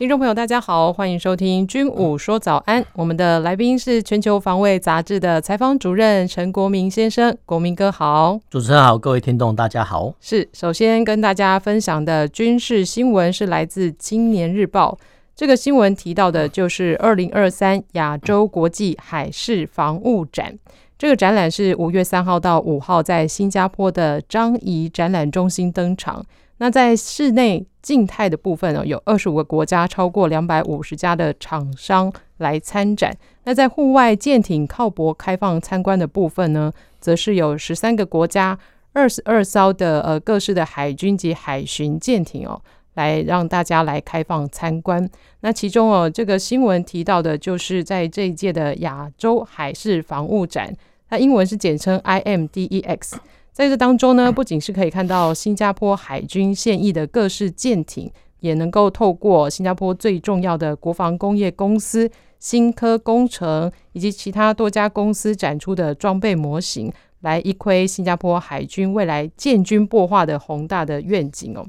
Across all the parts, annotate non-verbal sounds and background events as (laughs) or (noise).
听众朋友，大家好，欢迎收听《军武说早安》。我们的来宾是《全球防卫杂志》的采访主任陈国民先生，国民哥好。主持人好，各位听众大家好。是，首先跟大家分享的军事新闻是来自《青年日报》。这个新闻提到的就是二零二三亚洲国际海事防务展。这个展览是五月三号到五号在新加坡的樟宜展览中心登场。那在室内静态的部分呢，有二十五个国家，超过两百五十家的厂商来参展。那在户外舰艇靠泊开放参观的部分呢，则是有十三个国家二十二艘的呃各式的海军及海巡舰艇哦，来让大家来开放参观。那其中哦，这个新闻提到的就是在这一届的亚洲海事防务展，它英文是简称 IMDEX。在这当中呢，不仅是可以看到新加坡海军现役的各式舰艇，也能够透过新加坡最重要的国防工业公司新科工程以及其他多家公司展出的装备模型，来一窥新加坡海军未来建军擘画的宏大的愿景哦。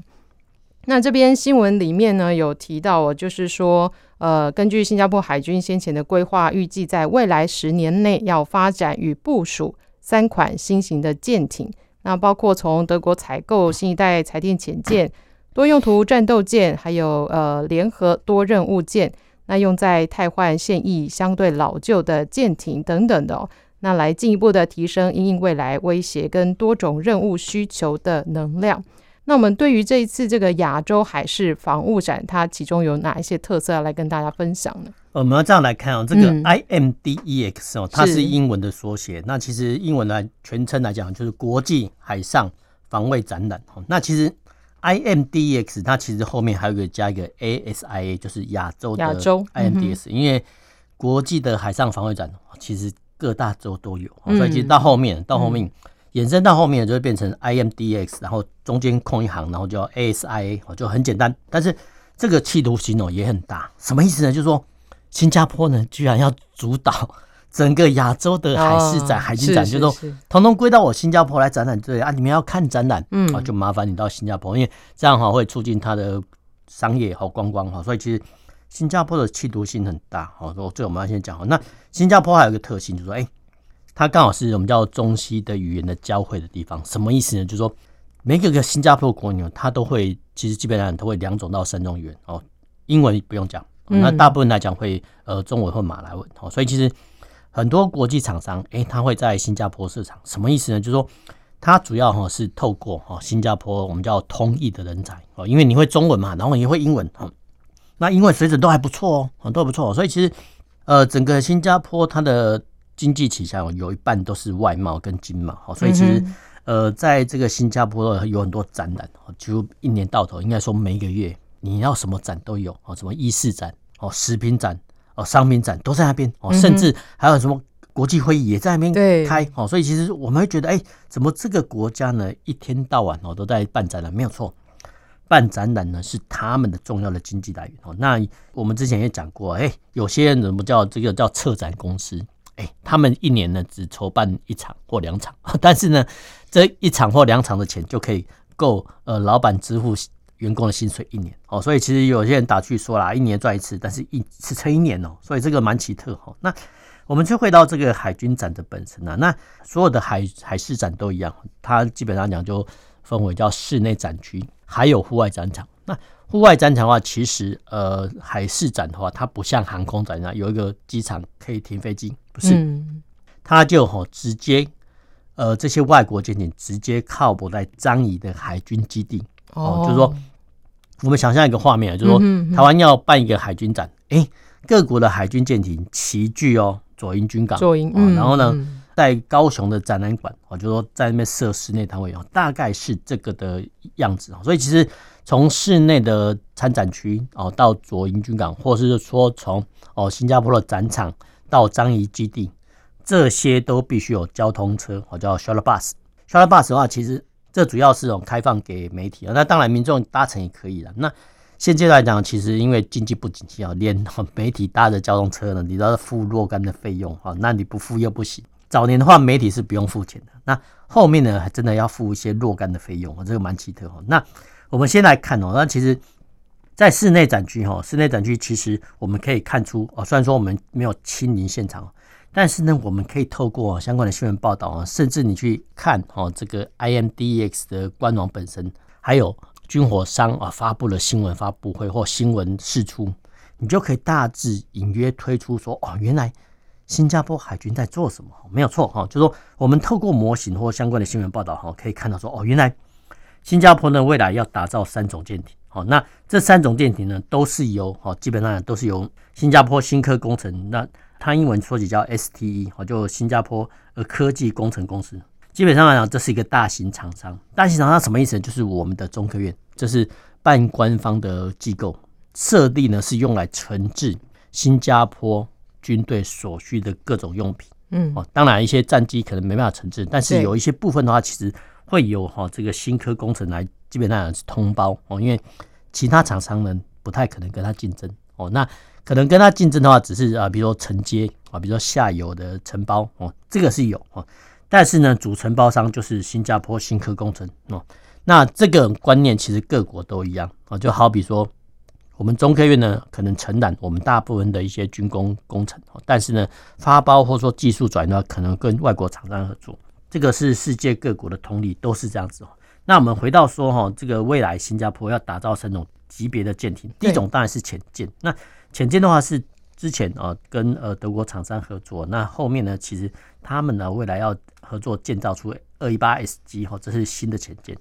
那这边新闻里面呢，有提到哦，就是说，呃，根据新加坡海军先前的规划，预计在未来十年内要发展与部署。三款新型的舰艇，那包括从德国采购新一代柴电潜舰、多用途战斗舰，还有呃联合多任务舰，那用在汰换现役相对老旧的舰艇等等的，哦，那来进一步的提升因应未来威胁跟多种任务需求的能量。那我们对于这一次这个亚洲海事防务展，它其中有哪一些特色要来跟大家分享呢？我们要这样来看哦，这个 IMDEX 哦，它是英文的缩写。那其实英文来全称来讲，就是国际海上防卫展览。那其实 IMDEX 它其实后面还有一个加一个 ASIA，就是亚洲的 IMDEX，因为国际的海上防卫展其实各大洲都有，所以其实到后面到后面。衍生到后面就会变成 IMDX，然后中间空一行，然后叫 ASIA，就很简单。但是这个企图心哦也很大，什么意思呢？就是说新加坡呢居然要主导 (laughs) 整个亚洲的海事展、海军展，就是说统统归到我新加坡来展览。对啊，你们要看展览，嗯，啊就麻烦你到新加坡，因为这样哈会促进它的商业和观光哈。所以其实新加坡的企图心很大。好，所以我们要先讲。那新加坡还有一个特性，就是说，哎。它刚好是我们叫中西的语言的交汇的地方，什么意思呢？就是说，每个个新加坡国牛，它都会，其实基本上都会两种到三种语言哦。英文不用讲，那大部分来讲会呃中文或马来文哦。所以其实很多国际厂商，诶，它会在新加坡市场，什么意思呢？就是说，它主要哈是透过哈新加坡我们叫通译的人才哦，因为你会中文嘛，然后你会英文哦，那英文水准都还不错哦，很多不错。所以其实呃整个新加坡它的。经济旗下有一半都是外贸跟经贸，所以其实呃，在这个新加坡有很多展览，几乎一年到头应该说每一个月你要什么展都有哦，什么医事展哦、食品展哦、商品展都在那边哦，甚至还有什么国际会议也在那边开哦，所以其实我们会觉得，哎，怎么这个国家呢一天到晚哦都在办展览？没有错，办展览呢是他们的重要的经济来源哦。那我们之前也讲过，哎，有些人怎么叫这个叫策展公司？哎，他们一年呢只筹办一场或两场，(laughs) 但是呢，这一场或两场的钱就可以够呃老板支付员工的薪水一年哦。所以其实有些人打趣说啦，一年赚一次，但是一次撑一年哦。所以这个蛮奇特哈。那我们就回到这个海军展的本身啊，那所有的海海事展都一样，它基本上讲就分为叫室内展区，还有户外展场。那户外展场的话，其实呃海事展的话，它不像航空展那样有一个机场可以停飞机，不是，嗯、它就吼直接呃这些外国舰艇直接靠泊在樟宜的海军基地。哦，就是说我们想象一个画面，就是说台湾要办一个海军展，哎、欸，各国的海军舰艇齐聚哦左营军港，左营、嗯，然后呢在高雄的展览馆，哦，就是说在那边设室内摊位哦，大概是这个的样子，所以其实。从室内的参展区哦，到左营军港，或是说从哦新加坡的展场到樟宜基地，这些都必须有交通车，哦，叫 shuttle bus。shuttle bus 的话，其实这主要是哦开放给媒体啊，那当然民众搭乘也可以了。那现阶段来讲，其实因为经济不景气啊，连媒体搭的交通车呢，你都要付若干的费用啊，那你不付又不行。早年的话，媒体是不用付钱的，那后面呢，还真的要付一些若干的费用啊，这个蛮奇特哈。那我们先来看哦，那其实。在室内展区哈，室内展区其实我们可以看出哦，虽然说我们没有亲临现场，但是呢，我们可以透过相关的新闻报道啊，甚至你去看哦，这个 IMDEX 的官网本身，还有军火商啊发布了新闻发布会或新闻释出，你就可以大致隐约推出说哦，原来新加坡海军在做什么？没有错哈，就是说我们透过模型或相关的新闻报道哈，可以看到说哦，原来新加坡呢未来要打造三种舰艇。好，那这三种舰艇呢，都是由好，基本上都是由新加坡新科工程，那它英文缩写叫 STE，好，就新加坡呃科技工程公司。基本上来讲，这是一个大型厂商。大型厂商什么意思呢？就是我们的中科院，这是半官方的机构，设立呢是用来承制新加坡军队所需的各种用品。嗯，哦，当然一些战机可能没办法承制，但是有一些部分的话，其实会有哈这个新科工程来。基本上是通包哦，因为其他厂商呢不太可能跟他竞争哦。那可能跟他竞争的话，只是啊，比如说承接啊，比如说下游的承包哦，这个是有哦。但是呢，主承包商就是新加坡新科工程哦。那这个观念其实各国都一样啊，就好比说我们中科院呢，可能承揽我们大部分的一些军工工程，但是呢，发包或者说技术转移的话，可能跟外国厂商合作。这个是世界各国的通例，都是这样子哦。那我们回到说哈，这个未来新加坡要打造三种级别的舰艇，第一种当然是潜舰。那潜舰的话是之前啊跟呃德国厂商合作，那后面呢其实他们呢未来要合作建造出二一八 S 级哈，这是新的潜舰。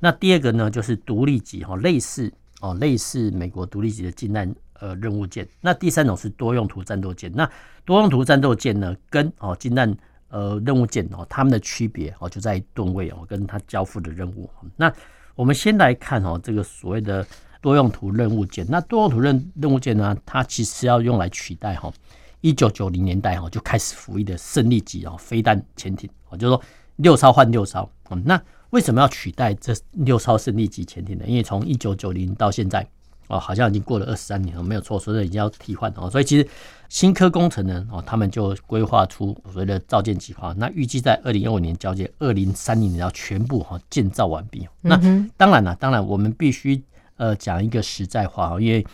那第二个呢就是独立级哈，类似哦类似美国独立级的近战呃任务舰。那第三种是多用途战斗舰。那多用途战斗舰呢跟哦近战呃，任务舰哦，它们的区别哦就在吨位哦，跟它交付的任务。那我们先来看哦，这个所谓的多用途任务舰。那多用途任任务舰呢，它其实要用来取代哈，一九九零年代哈就开始服役的胜利级哦飞弹潜艇哦，就是说六艘换六艘。嗯那为什么要取代这六艘胜利级潜艇呢？因为从一九九零到现在。哦，好像已经过了二十三年了，没有错，所以已经要替换哦。所以其实新科工程呢，哦，他们就规划出所谓的造舰计划，那预计在二零二五年交接，二零三零年要全部哈建造完毕。那当然了，当然我们必须呃讲一个实在话哦，因为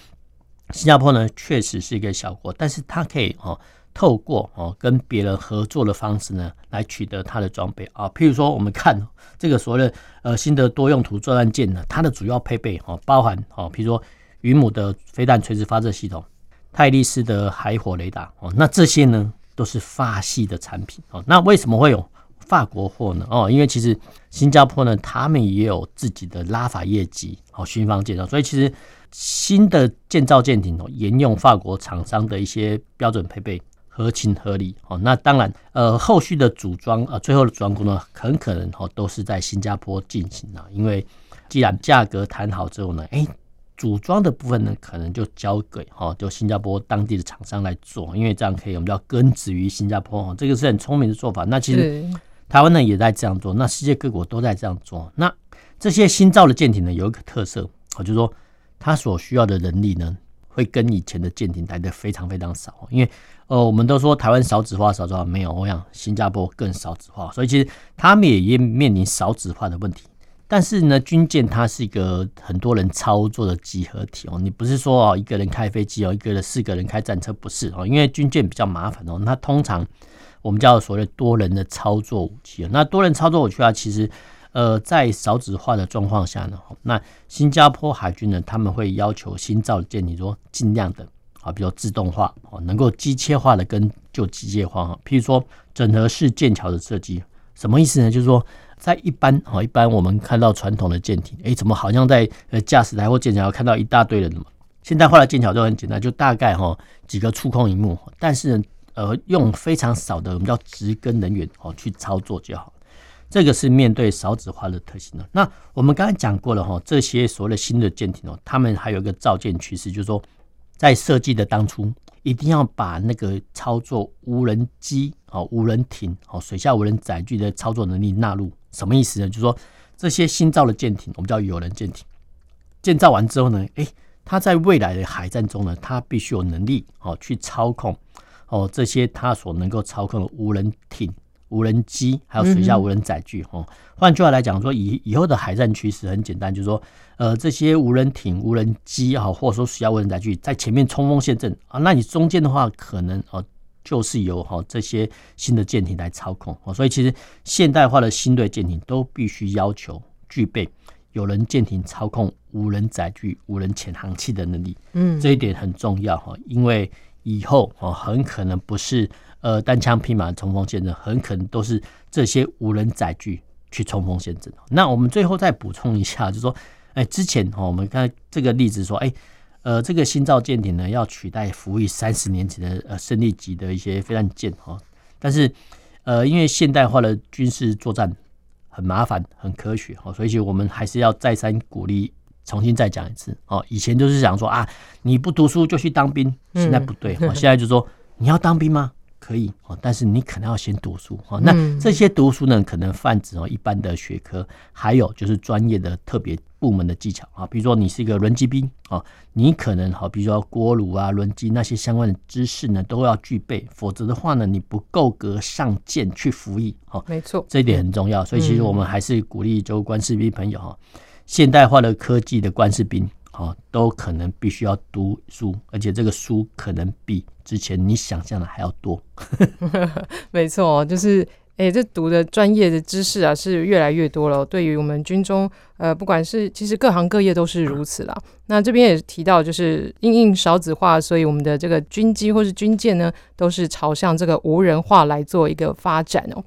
新加坡呢确实是一个小国，但是它可以哦透过哦跟别人合作的方式呢来取得它的装备啊。譬如说我们看这个所谓的呃新的多用途作战舰呢，它的主要配备哦包含哦譬如说。云母的飞弹垂直发射系统，泰利斯的海火雷达哦，那这些呢都是法系的产品哦。那为什么会有法国货呢？哦，因为其实新加坡呢，他们也有自己的拉法叶级哦巡防舰，所以其实新的建造舰艇哦，沿用法国厂商的一些标准配备，合情合理哦。那当然，呃，后续的组装呃，最后的组装工作很可能哦都是在新加坡进行的，因为既然价格谈好之后呢，哎。组装的部分呢，可能就交给哈，就新加坡当地的厂商来做，因为这样可以，我们叫根植于新加坡哈，这个是很聪明的做法。那其实台湾呢也在这样做，那世界各国都在这样做。那这些新造的舰艇呢，有一个特色，就是说它所需要的人力呢，会跟以前的舰艇来的非常非常少。因为呃，我们都说台湾少子化，少子化没有，我想新加坡更少子化，所以其实他们也面临少子化的问题。但是呢，军舰它是一个很多人操作的集合体哦，你不是说哦一个人开飞机哦，一个人四个人开战车不是哦，因为军舰比较麻烦哦，那通常我们叫所谓多人的操作武器。那多人操作武器啊，其实呃在少子化的状况下呢，那新加坡海军呢他们会要求新造的舰艇说尽量的啊，比如自动化哦，能够机械化的跟就机械化哈，譬如说整合式舰桥的设计，什么意思呢？就是说。在一般哈，一般我们看到传统的舰艇，哎，怎么好像在呃驾驶台或舰桥看到一大堆人嘛？现代化的舰桥就很简单，就大概哈几个触控荧幕，但是呃用非常少的我们叫值更人员哦去操作就好。这个是面对少子化的特性的。那我们刚才讲过了哈，这些所谓的新的舰艇哦，他们还有一个造舰趋势，就是说在设计的当初一定要把那个操作无人机、哦无人艇、哦水下无人载具的操作能力纳入。什么意思呢？就是说这些新造的舰艇，我们叫有人舰艇，建造完之后呢，诶，它在未来的海战中呢，它必须有能力哦去操控哦这些它所能够操控的无人艇。无人机还有水下无人载具，哦，换句话来讲，说以以后的海战趋势很简单，就是说，呃，这些无人艇、无人机啊，或者说水下无人载具在前面冲锋陷阵啊，那你中间的话，可能哦，就是由哈这些新的舰艇来操控哦，所以其实现代化的新队舰艇都必须要求具备有人舰艇操控无人载具、无人潜航器的能力，嗯，这一点很重要哈，因为以后哦，很可能不是。呃，单枪匹马的冲锋陷阵，很可能都是这些无人载具去冲锋陷阵。那我们最后再补充一下，就是说，哎，之前哦，我们看这个例子说，哎，呃，这个新造舰艇呢，要取代服役三十年前的呃胜利级的一些飞弹舰哈。但是，呃，因为现代化的军事作战很麻烦、很科学哈，所以我们还是要再三鼓励，重新再讲一次哦。以前就是想说啊，你不读书就去当兵，现在不对，现在就是说你要当兵吗？可以哦，但是你可能要先读书哦。那这些读书呢，可能泛指哦一般的学科，还有就是专业的特别部门的技巧啊。比如说你是一个轮机兵哦，你可能好，比如说锅炉啊、轮机那些相关的知识呢，都要具备，否则的话呢，你不够格上舰去服役哦。没错，这一点很重要。所以其实我们还是鼓励就官士兵朋友哈，现代化的科技的官士兵。哦，都可能必须要读书，而且这个书可能比之前你想象的还要多。(laughs) 没错，就是哎，这读的专业的知识啊是越来越多了。对于我们军中，呃，不管是其实各行各业都是如此啦。那这边也提到，就是因应少子化，所以我们的这个军机或是军舰呢，都是朝向这个无人化来做一个发展哦。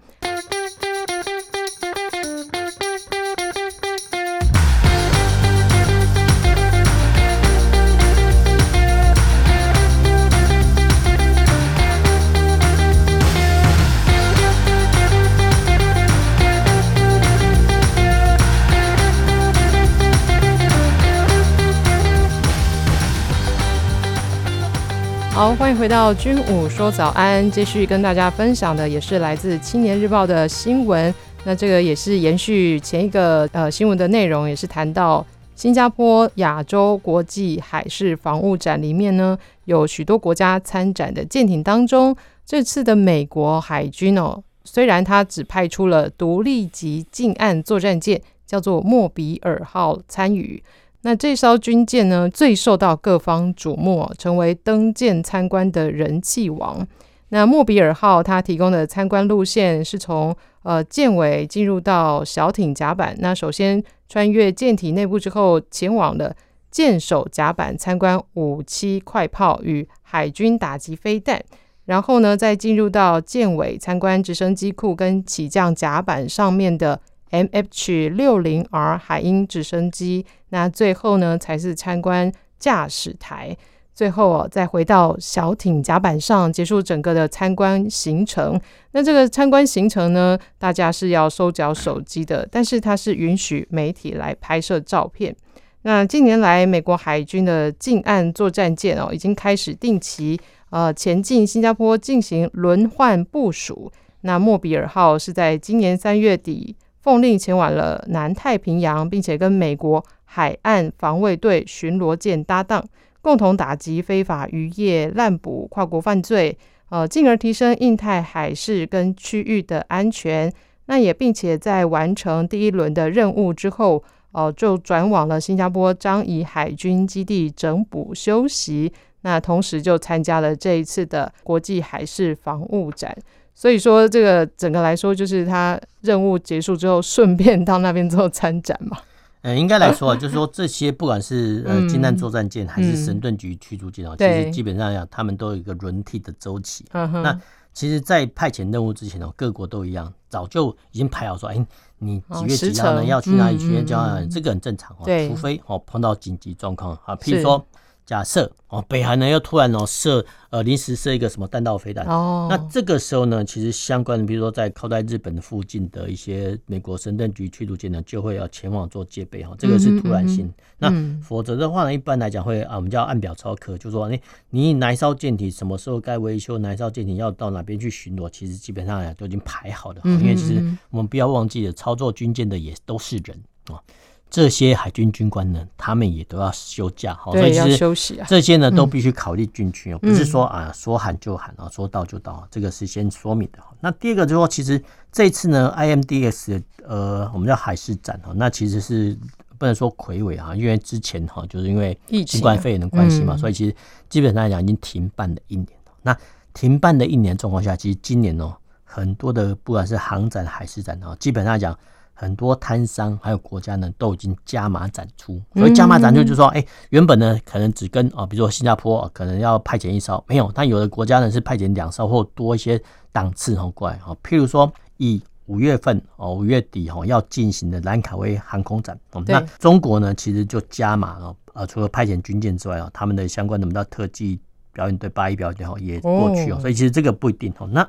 好，欢迎回到军武说早安，继续跟大家分享的也是来自《青年日报》的新闻。那这个也是延续前一个呃新闻的内容，也是谈到新加坡亚洲国际海事防务展里面呢，有许多国家参展的舰艇当中，这次的美国海军哦，虽然它只派出了独立级近岸作战舰，叫做莫比尔号参与。那这艘军舰呢，最受到各方瞩目，成为登舰参观的人气王。那莫比尔号它提供的参观路线是从呃舰尾进入到小艇甲板，那首先穿越舰体内部之后，前往了舰首甲板参观武器快炮与海军打击飞弹，然后呢再进入到舰尾参观直升机库跟起降甲板上面的。MH 六零 R 海鹰直升机，那最后呢才是参观驾驶台，最后哦再回到小艇甲板上结束整个的参观行程。那这个参观行程呢，大家是要收缴手机的，但是它是允许媒体来拍摄照片。那近年来，美国海军的近岸作战舰哦，已经开始定期呃前进新加坡进行轮换部署。那莫比尔号是在今年三月底。奉令前往了南太平洋，并且跟美国海岸防卫队巡逻舰搭档，共同打击非法渔业滥捕、跨国犯罪，呃，进而提升印太海事跟区域的安全。那也并且在完成第一轮的任务之后，呃，就转往了新加坡樟宜海军基地整补休息。那同时就参加了这一次的国际海事防务展。所以说，这个整个来说，就是他任务结束之后，顺便到那边做参展嘛。(laughs) 呃，应该来说啊，(laughs) 就是说这些不管是呃近岸作战舰还是神盾局驱逐舰啊，其实基本上讲，他们都有一个轮替的周期。那其实，在派遣任务之前呢，各国都一样，早就已经排好说，哎，你几月几号呢要去哪里去演讲？这个很正常哦。除非哦碰到紧急状况啊，譬如说假设哦，北韩呢又突然哦射呃临时射一个什么弹道飞弹哦，那这个时候呢，其实相关的，比如说在靠在日本的附近的一些美国神盾局驱逐舰呢，就会要前往做戒备哈，这个是突然性。嗯嗯嗯、那否则的话呢，一般来讲会啊，我们叫按表操课，就是说你你哪一艘舰艇什么时候该维修，哪一艘舰艇要到哪边去巡逻，其实基本上都已经排好的。因为其实我们不要忘记了，操作军舰的也都是人啊。这些海军军官呢，他们也都要休假，哈，所以其实这些呢都必须考虑进去哦，不是说啊说喊就喊啊，说到就到，这个是先说明的。那第二个就是说，其实这一次呢，IMDS 呃，我们叫海事展哈，那其实是不能说魁伟啊，因为之前哈就是因为新冠肺炎的关系嘛，所以其实基本上来讲已经停办了一年。那停办的一年状况下，其实今年哦，很多的不管是航展、海事展啊，基本上来讲。很多摊商还有国家呢，都已经加码展出。所以加码展出就是说，哎、欸，原本呢可能只跟啊，比如说新加坡可能要派遣一艘，没有，但有的国家呢是派遣两艘或多一些档次哦过来哈。譬如说，以五月份哦五月底哈要进行的兰卡威航空展，那中国呢其实就加码了，呃，除了派遣军舰之外啊，他们的相关的我们叫特技表演队、八一表演队也过去哦。所以其实这个不一定哦。那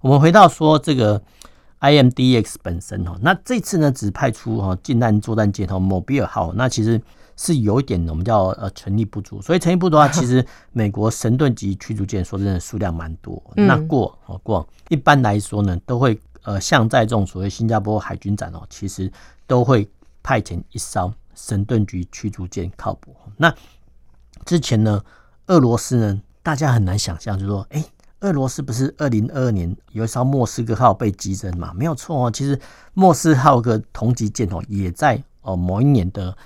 我们回到说这个。IMDX 本身哦，那这次呢只派出哈近岸作战舰哈莫比尔号，那其实是有一点我们叫呃成力不足，所以成力不足的话，其实美国神盾级驱逐舰说真的数量蛮多。那过哦过，一般来说呢都会呃像在这种所谓新加坡海军展哦，其实都会派遣一艘神盾级驱逐舰靠泊。那之前呢，俄罗斯呢，大家很难想象，就是说哎。俄罗斯不是二零二二年有一艘莫斯科号被击沉嘛？没有错哦。其实莫斯科号的同级舰哦，也在哦某一年的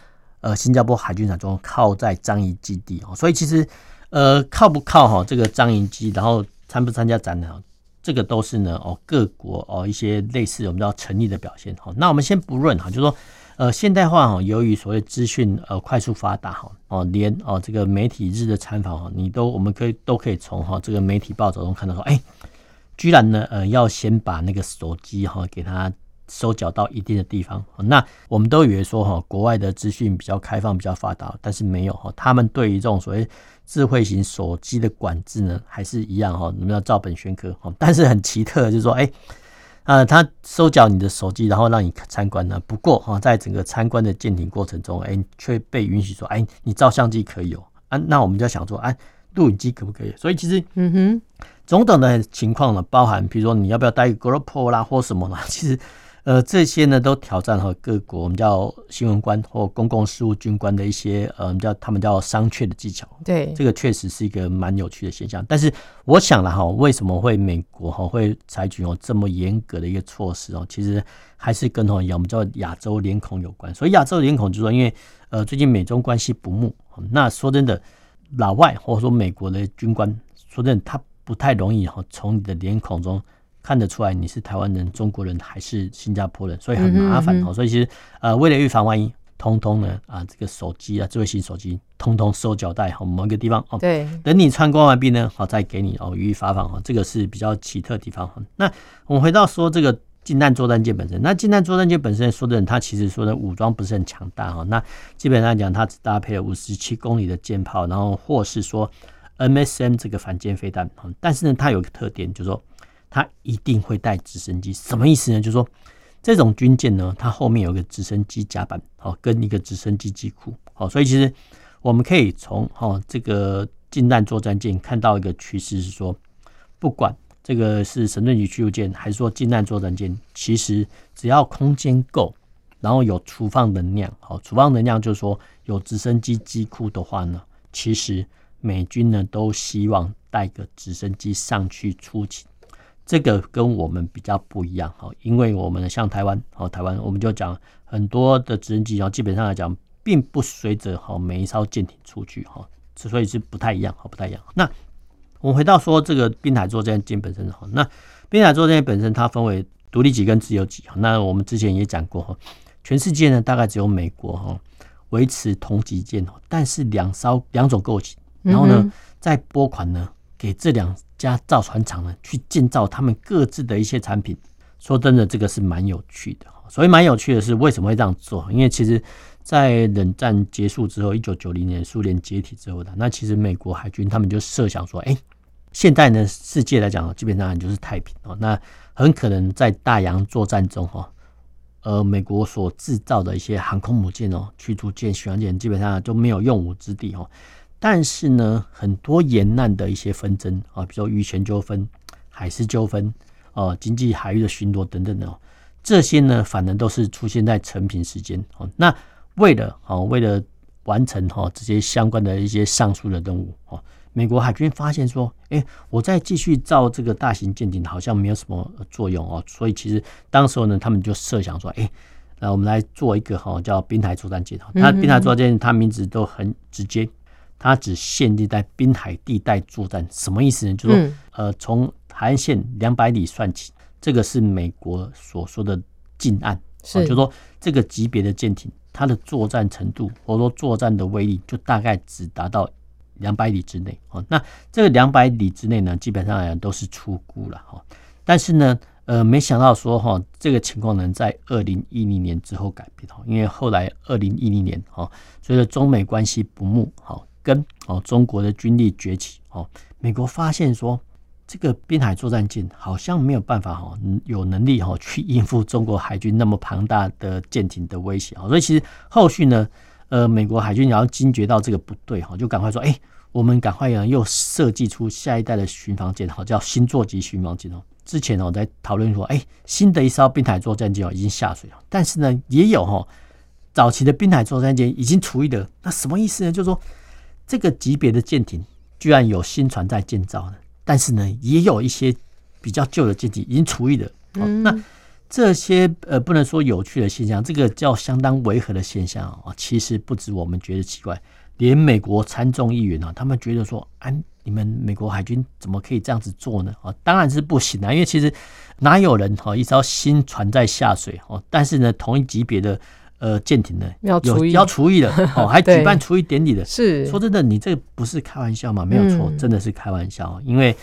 呃新加坡海军展中靠在樟宜基地哦。所以其实呃靠不靠哈这个樟宜机，然后参不参加展览，这个都是呢哦各国哦一些类似我们叫诚意的表现哈。那我们先不论哈，就说。呃，现代化哈，由于所谓资讯呃快速发达哈，哦连哦这个媒体日的参访哈，你都我们可以都可以从哈这个媒体报道中看到说，哎，居然呢呃要先把那个手机哈给它收缴到一定的地方。那我们都以为说哈国外的资讯比较开放比较发达，但是没有哈，他们对于这种所谓智慧型手机的管制呢还是一样哈，我们要照本宣科哈。但是很奇特就是说，哎。呃，他收缴你的手机，然后让你参观呢。不过哈，在整个参观的舰艇过程中，哎，却被允许说，哎，你照相机可以有啊。那我们就想说，哎，录影机可不可以？所以其实，嗯哼，种种的情况呢，包含比如说你要不要带一个 GoPro 啦，或什么啦，(laughs) 其实。呃，这些呢都挑战和各国我们叫新闻官或公共事务军官的一些呃，我们叫他们叫商榷的技巧。对，这个确实是一个蛮有趣的现象。但是我想了哈，为什么会美国哈会采取哦这么严格的一个措施哦？其实还是跟哈我们叫亚洲脸孔有关。所以亚洲脸孔就是说，因为呃最近美中关系不睦，那说真的，老外或者说美国的军官，说真的他不太容易哈从你的脸孔中。看得出来你是台湾人、中国人还是新加坡人，所以很麻烦哦。所以其实呃，为了预防万一，通通呢啊，这个手机啊，智慧型手机，通通收缴在某一个地方哦。对，等你参观完毕呢，好再给你哦予以发放哦。这个是比较奇特的地方哈。那我们回到说这个近战作战舰本身，那近战作战舰本身说的，它其实说的武装不是很强大哈。那基本上讲，它只搭配了五十七公里的舰炮，然后或是说 MSM 这个反舰飞弹。但是呢，它有一个特点，就是说。它一定会带直升机，什么意思呢？就是说，这种军舰呢，它后面有个直升机甲板，好，跟一个直升机机库，好，所以其实我们可以从哈这个近战作战舰看到一个趋势，是说，不管这个是神盾局驱逐舰，还是说近战作战舰，其实只要空间够，然后有储放能量，好，储放能量就是说有直升机机库的话呢，其实美军呢都希望带个直升机上去出勤。这个跟我们比较不一样哈，因为我们像台湾哦，台湾我们就讲很多的直升机，然后基本上来讲，并不随着哈每一艘舰艇出去哈，所以是不太一样哈，不太一样。那我们回到说这个滨海作战舰本身哈，那滨海作战舰本身它分为独立级跟自由级哈，那我们之前也讲过哈，全世界呢大概只有美国哈维持同级舰，但是两艘两种构型，然后呢再拨款呢给这两。家造船厂呢，去建造他们各自的一些产品。说真的，这个是蛮有趣的。所以蛮有趣的是，为什么会这样做？因为其实在冷战结束之后，一九九零年苏联解体之后的，那其实美国海军他们就设想说，哎、现在呢世界来讲，基本上就是太平哦，那很可能在大洋作战中哈，呃，美国所制造的一些航空母舰哦、驱逐舰、巡洋舰，基本上就没有用武之地哦。但是呢，很多沿岸的一些纷争啊，比如说渔权纠纷、海事纠纷哦，经济海域的巡逻等等的，这些呢，反而都是出现在成品时间哦。那为了哦，为了完成哈这些相关的一些上述的任务哦，美国海军发现说，哎，我再继续造这个大型舰艇好像没有什么作用哦，所以其实当时候呢，他们就设想说，哎，那我们来做一个哈叫滨海作战舰。它滨海作战舰，它名字都很直接。它只限定在滨海地带作战，什么意思呢？就是说，呃，从海岸线两百里算起，这个是美国所说的近岸，是，就是说这个级别的舰艇，它的作战程度或者说作战的威力，就大概只达到两百里之内。哦，那这个两百里之内呢，基本上来讲都是出估了哈。但是呢，呃，没想到说哈，这个情况能在二零一零年之后改变哈，因为后来二零一零年哈，随着中美关系不睦哈。跟哦，中国的军力崛起哦，美国发现说，这个滨海作战舰好像没有办法哈，有能力哈去应付中国海军那么庞大的舰艇的威胁啊，所以其实后续呢，呃，美国海军也要惊觉到这个不对哈，就赶快说，哎，我们赶快呢又设计出下一代的巡防舰，好叫星座级巡防舰哦。之前我在讨论说，哎，新的一艘滨海作战舰哦已经下水了，但是呢也有哈早期的滨海作战舰已经除役的，那什么意思呢？就是说。这个级别的舰艇居然有新船在建造的，但是呢，也有一些比较旧的舰艇已经除役了。嗯、那这些呃，不能说有趣的现象，这个叫相当违和的现象啊，其实不止我们觉得奇怪，连美国参众议员啊，他们觉得说，啊，你们美国海军怎么可以这样子做呢？啊，当然是不行啊，因为其实哪有人哈一艘新船在下水哦，但是呢，同一级别的。呃，舰艇的要厨艺的 (laughs) 哦，还举办厨艺典礼的。是说真的，你这个不是开玩笑吗？没有错，嗯、真的是开玩笑。因为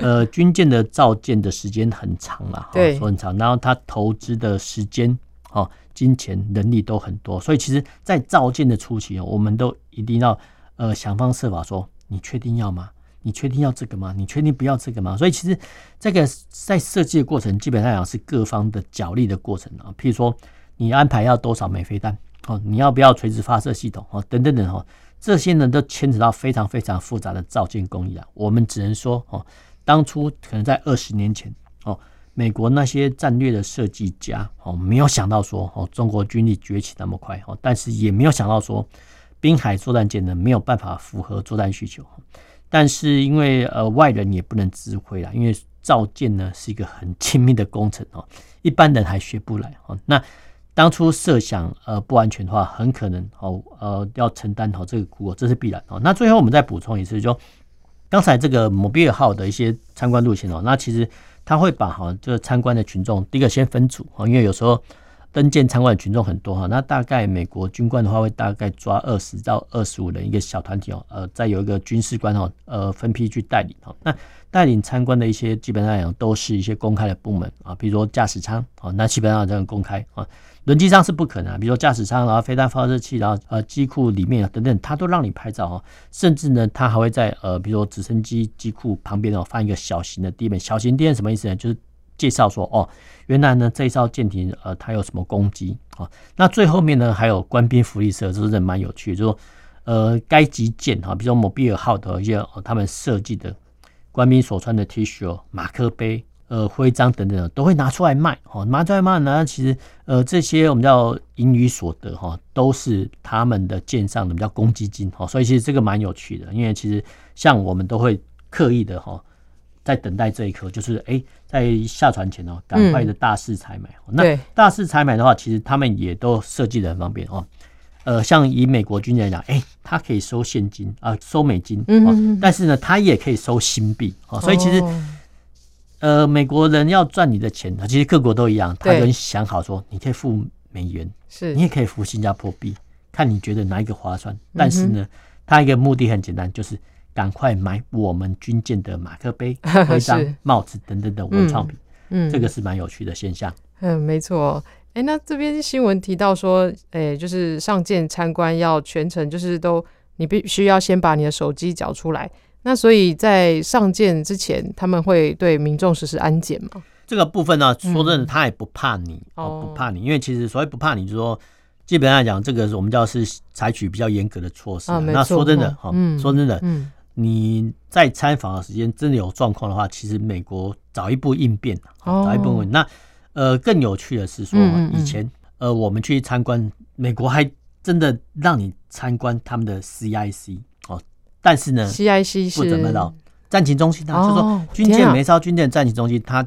呃，(laughs) 军舰的造舰的时间很长了，对，说很长。然后他投资的时间、哦金钱、人力都很多，所以其实，在造舰的初期，我们都一定要呃想方设法说，你确定要吗？你确定要这个吗？你确定不要这个吗？所以其实这个在设计的过程，基本上讲是各方的角力的过程啊。譬如说。你安排要多少枚飞弹？哦，你要不要垂直发射系统？哦，等等等哦，这些呢都牵扯到非常非常复杂的造舰工艺啊。我们只能说哦，当初可能在二十年前哦，美国那些战略的设计家哦，没有想到说哦，中国军力崛起那么快哦，但是也没有想到说滨海作战舰呢没有办法符合作战需求。但是因为呃外人也不能指挥啦，因为造舰呢是一个很精密的工程哦，一般人还学不来哦。那当初设想呃不安全的话，很可能哦呃要承担好这个苦果，这是必然哦。那最后我们再补充一次，就刚才这个某比尔号的一些参观路线哦，那其实他会把哈这个参观的群众第一个先分组哦，因为有时候登舰参观的群众很多哈，那大概美国军官的话会大概抓二十到二十五人一个小团体哦，呃再有一个军事官哦呃分批去带领哦。那带领参观的一些基本上讲都是一些公开的部门啊，比如说驾驶舱哦，那基本上这样公开啊。轮机上是不可能，比如说驾驶舱，然后飞弹发射器，然后呃机库里面等等，他都让你拍照哦。甚至呢，他还会在呃，比如说直升机机库旁边哦，放一个小型的地面。小型地面什么意思呢？就是介绍说哦，原来呢这一艘舰艇呃它有什么攻击啊？那最后面呢还有官兵福利社，这是蛮有趣的，就说呃该级舰哈，比如说某比尔号的一些他们设计的官兵所穿的 T 恤、马克杯。呃，徽章等等的都会拿出来卖，哦，拿出来卖呢，其实呃这些我们叫盈余所得哈，都是他们的舰上的比较公积金哈，所以其实这个蛮有趣的，因为其实像我们都会刻意的哈，在等待这一刻，就是哎，在下船前哦，赶快的大肆采买。嗯、那大肆采买的话，其实他们也都设计的很方便哦。呃，像以美国军人来讲，哎，他可以收现金啊，收美金，嗯，但是呢，他也可以收新币，哦，所以其实。呃，美国人要赚你的钱，其实各国都一样，他都想好说，你可以付美元，是你也可以付新加坡币，看你觉得哪一个划算。但是呢，他一个目的很简单，就是赶快买我们军舰的马克杯、(laughs) 徽章、帽子等等的文创品。嗯，这个是蛮有趣的现象。嗯，没错。哎，那这边新闻提到说，哎，就是上舰参观要全程就是都你必须要先把你的手机缴出来。那所以在上舰之前，他们会对民众实施安检吗？这个部分呢，说真的，他也不怕你，嗯、哦，不怕你，因为其实所谓不怕你，就是说基本上来讲，这个是我们叫是采取比较严格的措施。啊、那说真的，哈、嗯，说真的，嗯，你在参访的时间真的有状况的话，其实美国早一步应变，哦，早一步应。那呃，更有趣的是说，以前呃，我们去参观美国，还真的让你参观他们的 CIC 哦，但是呢不怎么到战情中心，他、哦、就说军舰每艘军舰战情中心，它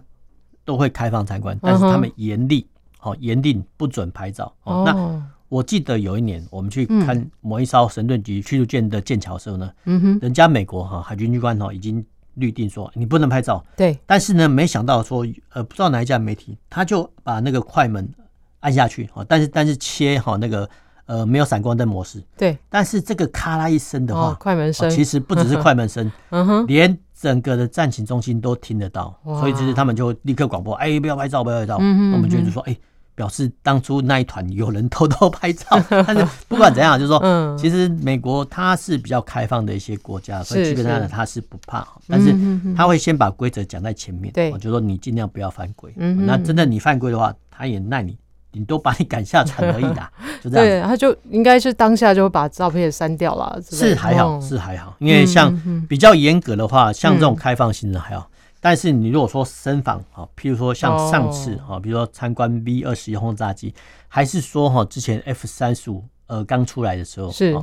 都会开放参观，但是他们严厉，好严令不准拍照。哦，那我记得有一年我们去看某一艘神盾局驱逐舰的舰桥的时候呢，嗯哼，人家美国哈海军军官哈已经律定说你不能拍照。对，但是呢，没想到说呃不知道哪一家媒体，他就把那个快门按下去，哦，但是但是切哈那个呃没有闪光灯模式。对，但是这个咔啦一声的话，快门声，其实不只是快门声，(laughs) 嗯哼，连。整个的战情中心都听得到，所以就是他们就立刻广播：“哎、欸，不要拍照，不要拍照。嗯”我们就就说：“哎、欸，表示当初那一团有人偷偷拍照。(laughs) ”但是不管怎样，(laughs) 就是说，其实美国它是比较开放的一些国家，所以基本上呢，它是不怕。但是他会先把规则讲在前面，对，就说你尽量不要犯规。那真的你犯规的话，他也奈你。你都把你赶下船而已啦，(laughs) 就这样。对，他就应该是当下就把照片删掉了。是还好，是还好，因为像比较严格的话，像这种开放性的还好。但是你如果说深访啊，譬如说像上次啊，比如说参观 B 二十一轰炸机，还是说哈之前 F 三十五呃刚出来的时候，是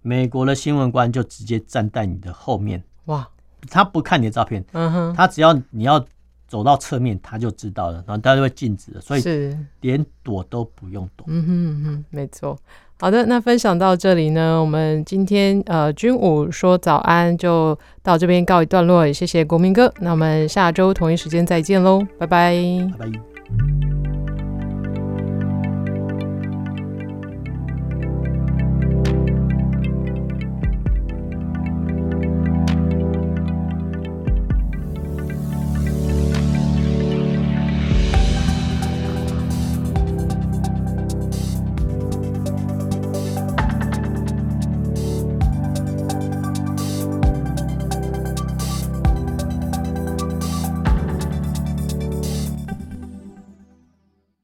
美国的新闻官就直接站在你的后面哇，他不看你的照片，嗯哼，他只要你要。走到侧面，他就知道了，然后他就会静止了，所以连躲都不用躲。嗯哼嗯哼，没错。好的，那分享到这里呢，我们今天呃军武说早安就到这边告一段落，也谢谢国民哥。那我们下周同一时间再见喽，拜拜。拜拜。